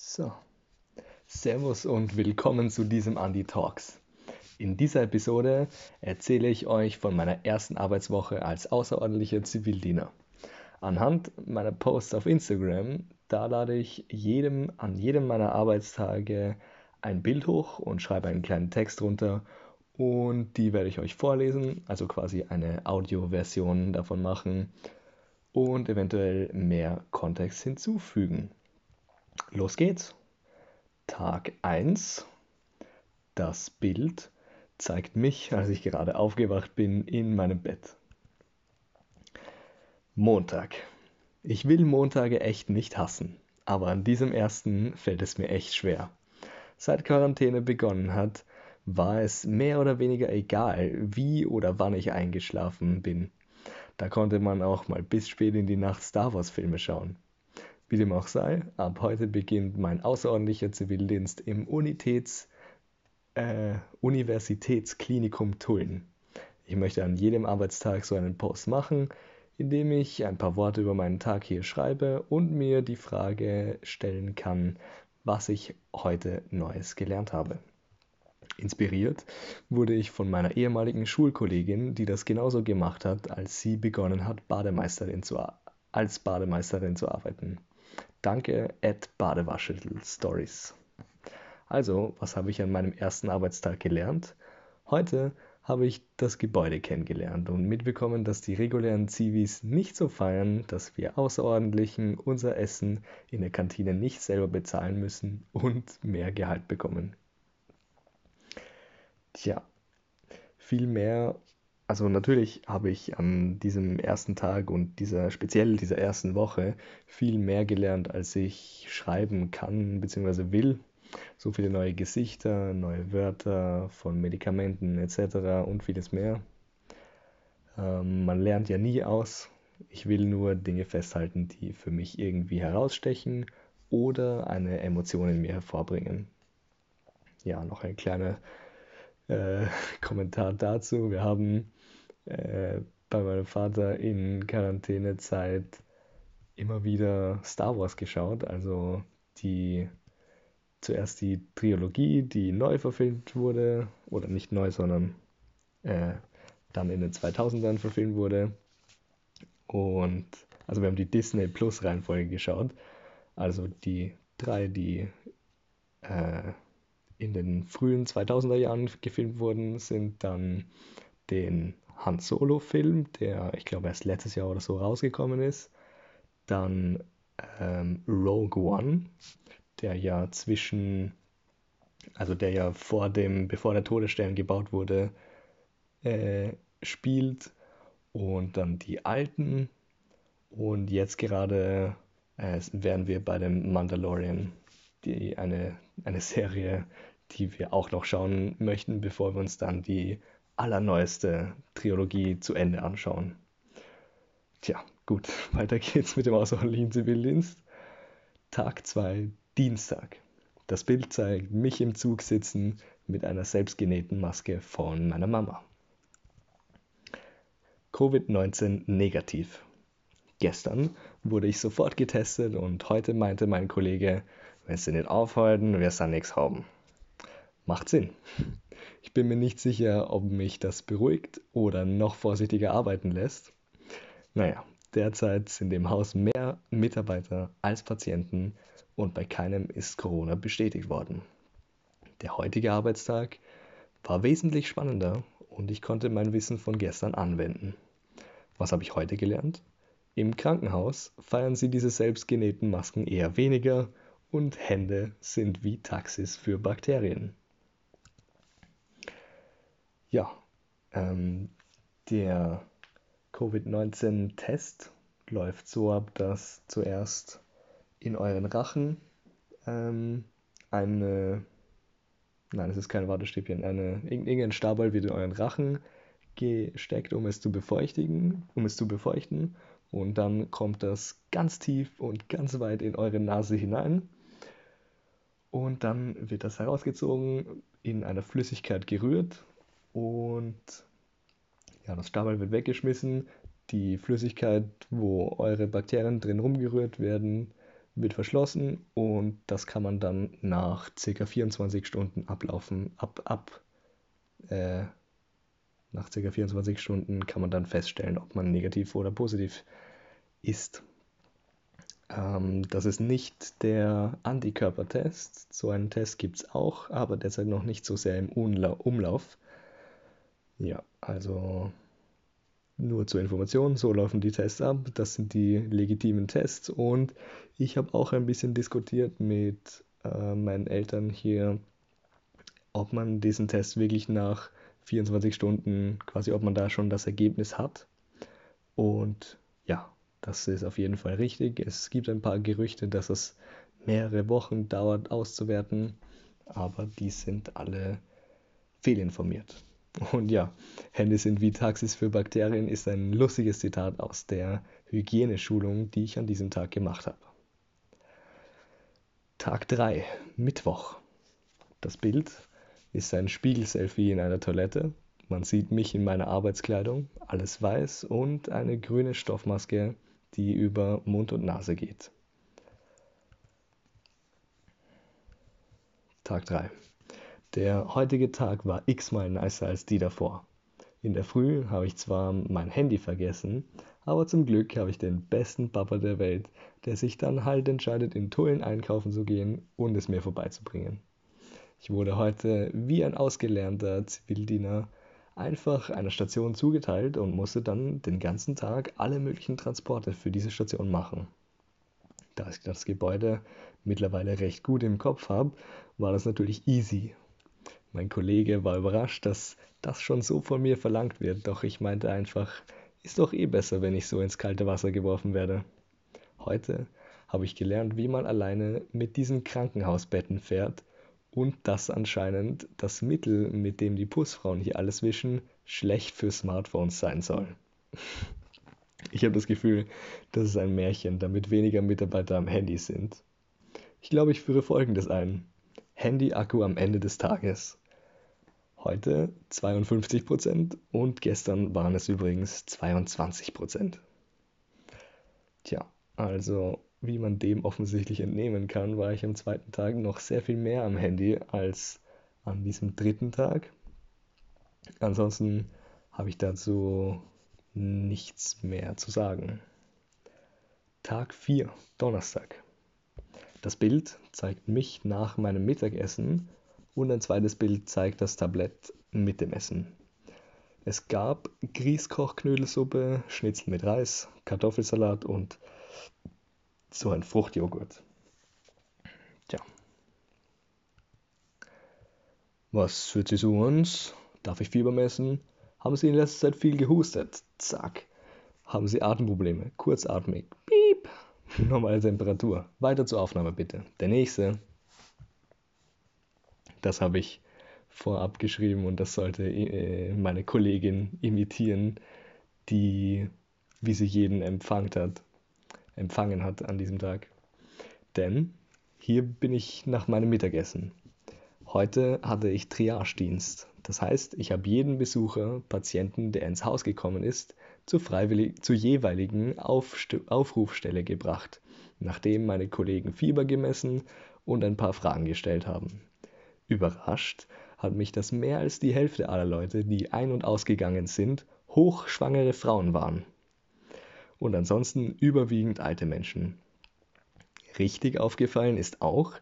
So, Servus und willkommen zu diesem Andy Talks. In dieser Episode erzähle ich euch von meiner ersten Arbeitswoche als außerordentlicher Zivildiener. Anhand meiner Posts auf Instagram, da lade ich jedem an jedem meiner Arbeitstage ein Bild hoch und schreibe einen kleinen Text drunter und die werde ich euch vorlesen, also quasi eine Audioversion davon machen und eventuell mehr Kontext hinzufügen. Los geht's. Tag 1. Das Bild zeigt mich, als ich gerade aufgewacht bin, in meinem Bett. Montag. Ich will Montage echt nicht hassen, aber an diesem ersten fällt es mir echt schwer. Seit Quarantäne begonnen hat, war es mehr oder weniger egal, wie oder wann ich eingeschlafen bin. Da konnte man auch mal bis spät in die Nacht Star Wars Filme schauen. Wie dem auch sei, ab heute beginnt mein außerordentlicher Zivildienst im Unitäts, äh, Universitätsklinikum Tulln. Ich möchte an jedem Arbeitstag so einen Post machen, indem ich ein paar Worte über meinen Tag hier schreibe und mir die Frage stellen kann, was ich heute Neues gelernt habe. Inspiriert wurde ich von meiner ehemaligen Schulkollegin, die das genauso gemacht hat, als sie begonnen hat, Bademeisterin zu, als Bademeisterin zu arbeiten. Danke, at Badewaschel Stories. Also, was habe ich an meinem ersten Arbeitstag gelernt? Heute habe ich das Gebäude kennengelernt und mitbekommen, dass die regulären Zivis nicht so feiern, dass wir Außerordentlichen unser Essen in der Kantine nicht selber bezahlen müssen und mehr Gehalt bekommen. Tja, viel mehr, also natürlich habe ich an diesem ersten Tag und dieser speziell dieser ersten Woche viel mehr gelernt, als ich schreiben kann bzw. will. So viele neue Gesichter, neue Wörter von Medikamenten etc. und vieles mehr. Ähm, man lernt ja nie aus. Ich will nur Dinge festhalten, die für mich irgendwie herausstechen oder eine Emotion in mir hervorbringen. Ja, noch ein kleiner äh, Kommentar dazu. Wir haben äh, bei meinem Vater in Quarantänezeit immer wieder Star Wars geschaut. Also die zuerst die Trilogie, die neu verfilmt wurde, oder nicht neu, sondern äh, dann in den 2000ern verfilmt wurde. Und also wir haben die Disney Plus Reihenfolge geschaut. Also die drei, die äh, in den frühen 2000er Jahren gefilmt wurden, sind dann den Han Solo-Film, der ich glaube erst letztes Jahr oder so rausgekommen ist. Dann ähm, Rogue One, der ja zwischen, also der ja vor dem, bevor der Todesstern gebaut wurde, äh, spielt. Und dann die alten. Und jetzt gerade äh, wären wir bei dem Mandalorian, die eine, eine Serie, die wir auch noch schauen möchten, bevor wir uns dann die allerneueste Trilogie zu Ende anschauen. Tja, gut, weiter geht's mit dem außerordentlichen Zivildienst. Tag 2, Dienstag. Das Bild zeigt mich im Zug sitzen mit einer selbstgenähten Maske von meiner Mama. Covid-19 negativ. Gestern wurde ich sofort getestet und heute meinte mein Kollege, wenn sie nicht aufhalten, wirst du nichts haben. Macht Sinn. Ich bin mir nicht sicher, ob mich das beruhigt oder noch vorsichtiger arbeiten lässt. Naja, derzeit sind im Haus mehr Mitarbeiter als Patienten und bei keinem ist Corona bestätigt worden. Der heutige Arbeitstag war wesentlich spannender und ich konnte mein Wissen von gestern anwenden. Was habe ich heute gelernt? Im Krankenhaus feiern sie diese selbstgenähten Masken eher weniger und Hände sind wie Taxis für Bakterien. Ja, ähm, der Covid-19-Test läuft so ab, dass zuerst in euren Rachen ähm, eine, nein, es ist kein Wattestäbchen, eine, irgendein Stabal wird in euren Rachen gesteckt, um es zu befeuchtigen, um es zu befeuchten. Und dann kommt das ganz tief und ganz weit in eure Nase hinein. Und dann wird das herausgezogen, in einer Flüssigkeit gerührt und ja, das Stabal wird weggeschmissen. Die Flüssigkeit, wo eure Bakterien drin rumgerührt werden, wird verschlossen und das kann man dann nach ca. 24 Stunden ablaufen. Ab, ab, äh, nach ca. 24 Stunden kann man dann feststellen, ob man negativ oder positiv ist. Ähm, das ist nicht der Antikörpertest. So einen Test gibt es auch, aber derzeit noch nicht so sehr im Umlauf. Ja, also nur zur Information, so laufen die Tests ab. Das sind die legitimen Tests und ich habe auch ein bisschen diskutiert mit äh, meinen Eltern hier, ob man diesen Test wirklich nach 24 Stunden, quasi ob man da schon das Ergebnis hat. Und ja, das ist auf jeden Fall richtig. Es gibt ein paar Gerüchte, dass es mehrere Wochen dauert auszuwerten, aber die sind alle fehlinformiert. Und ja, Hände sind wie Taxis für Bakterien ist ein lustiges Zitat aus der Hygieneschulung, die ich an diesem Tag gemacht habe. Tag 3, Mittwoch. Das Bild ist ein Spiegelselfie in einer Toilette. Man sieht mich in meiner Arbeitskleidung, alles weiß und eine grüne Stoffmaske die über Mund und Nase geht. Tag 3. Der heutige Tag war x-mal nicer als die davor. In der Früh habe ich zwar mein Handy vergessen, aber zum Glück habe ich den besten Papa der Welt, der sich dann halt entscheidet, in Tullen einkaufen zu gehen und es mir vorbeizubringen. Ich wurde heute wie ein ausgelernter Zivildiener einfach einer Station zugeteilt und musste dann den ganzen Tag alle möglichen Transporte für diese Station machen. Da ich das Gebäude mittlerweile recht gut im Kopf habe, war das natürlich easy. Mein Kollege war überrascht, dass das schon so von mir verlangt wird, doch ich meinte einfach, ist doch eh besser, wenn ich so ins kalte Wasser geworfen werde. Heute habe ich gelernt, wie man alleine mit diesen Krankenhausbetten fährt und dass anscheinend das Mittel, mit dem die Pussfrauen hier alles wischen, schlecht für Smartphones sein soll. Ich habe das Gefühl, das ist ein Märchen, damit weniger Mitarbeiter am Handy sind. Ich glaube, ich führe folgendes ein. Handy-Akku am Ende des Tages. Heute 52% und gestern waren es übrigens 22%. Tja, also wie man dem offensichtlich entnehmen kann, war ich am zweiten Tag noch sehr viel mehr am Handy als an diesem dritten Tag. Ansonsten habe ich dazu nichts mehr zu sagen. Tag 4, Donnerstag. Das Bild zeigt mich nach meinem Mittagessen und ein zweites Bild zeigt das Tablett mit dem Essen. Es gab Grießkochknödelsuppe, Schnitzel mit Reis, Kartoffelsalat und so ein Fruchtjoghurt. Tja. Was führt Sie zu uns? Darf ich Fieber messen? Haben Sie in letzter Zeit viel gehustet? Zack. Haben Sie Atemprobleme? Kurzatmig. Piep. Normale Temperatur. Weiter zur Aufnahme bitte. Der nächste. Das habe ich vorab geschrieben und das sollte äh, meine Kollegin imitieren, die, wie sie jeden empfangt hat empfangen hat an diesem Tag. Denn hier bin ich nach meinem Mittagessen. Heute hatte ich Triagedienst. Das heißt, ich habe jeden Besucher, Patienten, der ins Haus gekommen ist, zur, zur jeweiligen Aufst Aufrufstelle gebracht, nachdem meine Kollegen Fieber gemessen und ein paar Fragen gestellt haben. Überrascht hat mich, dass mehr als die Hälfte aller Leute, die ein- und ausgegangen sind, hochschwangere Frauen waren und ansonsten überwiegend alte Menschen. Richtig aufgefallen ist auch,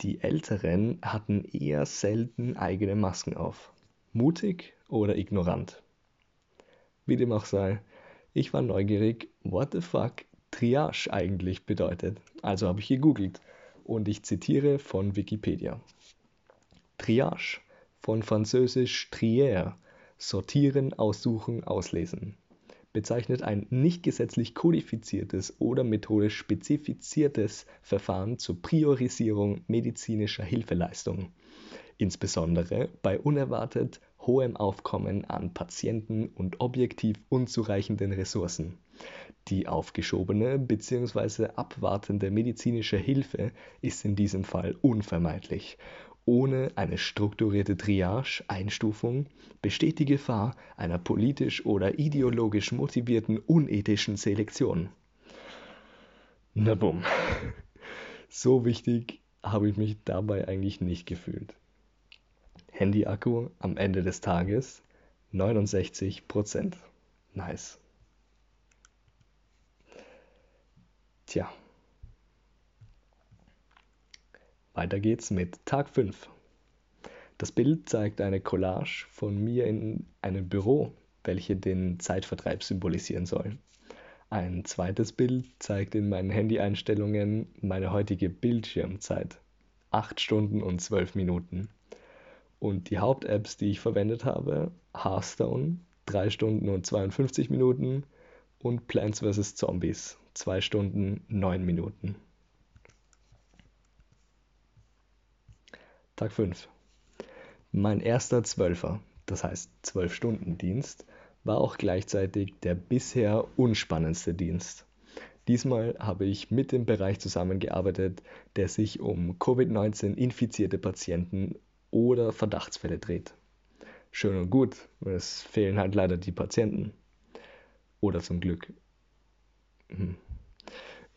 die Älteren hatten eher selten eigene Masken auf. Mutig oder ignorant. Wie dem auch sei, ich war neugierig, what the fuck Triage eigentlich bedeutet. Also habe ich gegoogelt und ich zitiere von Wikipedia. Triage, von französisch trier, sortieren, aussuchen, auslesen bezeichnet ein nicht gesetzlich kodifiziertes oder methodisch spezifiziertes Verfahren zur Priorisierung medizinischer Hilfeleistungen, insbesondere bei unerwartet hohem Aufkommen an Patienten und objektiv unzureichenden Ressourcen. Die aufgeschobene bzw. abwartende medizinische Hilfe ist in diesem Fall unvermeidlich ohne eine strukturierte Triage, Einstufung, besteht die Gefahr einer politisch oder ideologisch motivierten unethischen Selektion. Na bumm. So wichtig habe ich mich dabei eigentlich nicht gefühlt. Handy-Akku am Ende des Tages 69%. Nice. Tja. Weiter geht's mit Tag 5. Das Bild zeigt eine Collage von mir in einem Büro, welche den Zeitvertreib symbolisieren soll. Ein zweites Bild zeigt in meinen Handy-Einstellungen meine heutige Bildschirmzeit. 8 Stunden und 12 Minuten. Und die Hauptapps, die ich verwendet habe, Hearthstone, 3 Stunden und 52 Minuten und Plants vs. Zombies, 2 Stunden 9 Minuten. Tag 5. Mein erster Zwölfer, das heißt 12-Stunden-Dienst, war auch gleichzeitig der bisher unspannendste Dienst. Diesmal habe ich mit dem Bereich zusammengearbeitet, der sich um Covid-19 infizierte Patienten oder Verdachtsfälle dreht. Schön und gut, es fehlen halt leider die Patienten. Oder zum Glück. Hm.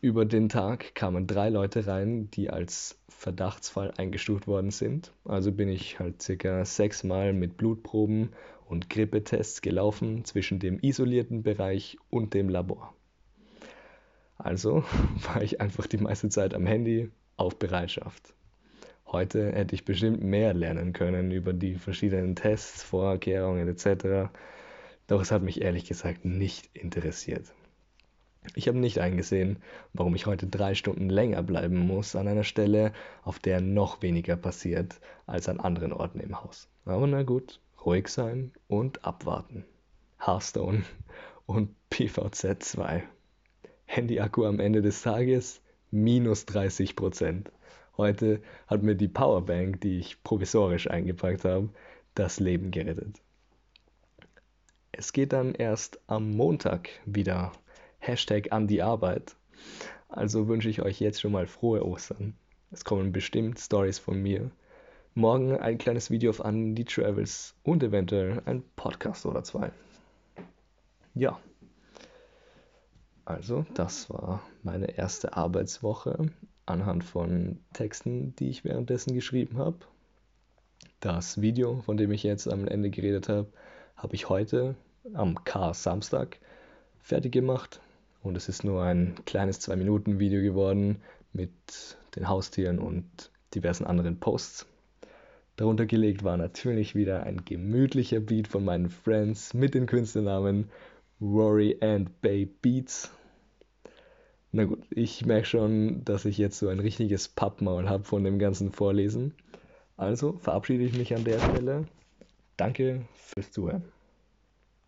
Über den Tag kamen drei Leute rein, die als Verdachtsfall eingestuft worden sind. Also bin ich halt circa sechsmal mit Blutproben und Grippetests gelaufen zwischen dem isolierten Bereich und dem Labor. Also war ich einfach die meiste Zeit am Handy auf Bereitschaft. Heute hätte ich bestimmt mehr lernen können über die verschiedenen Tests, Vorkehrungen etc. Doch es hat mich ehrlich gesagt nicht interessiert. Ich habe nicht eingesehen, warum ich heute drei Stunden länger bleiben muss an einer Stelle, auf der noch weniger passiert als an anderen Orten im Haus. Aber na gut, ruhig sein und abwarten. Hearthstone und PVZ 2. Handy-Akku am Ende des Tages minus 30 Prozent. Heute hat mir die Powerbank, die ich provisorisch eingepackt habe, das Leben gerettet. Es geht dann erst am Montag wieder Hashtag an die Arbeit. Also wünsche ich euch jetzt schon mal frohe Ostern. Es kommen bestimmt Stories von mir. Morgen ein kleines Video auf Andy Travels und eventuell ein Podcast oder zwei. Ja. Also, das war meine erste Arbeitswoche anhand von Texten, die ich währenddessen geschrieben habe. Das Video, von dem ich jetzt am Ende geredet habe, habe ich heute am K-Samstag fertig gemacht. Und es ist nur ein kleines 2-Minuten-Video geworden mit den Haustieren und diversen anderen Posts. Darunter gelegt war natürlich wieder ein gemütlicher Beat von meinen Friends mit den Künstlernamen Rory and Bay Beats. Na gut, ich merke schon, dass ich jetzt so ein richtiges Pappmaul habe von dem ganzen Vorlesen. Also verabschiede ich mich an der Stelle. Danke fürs Zuhören.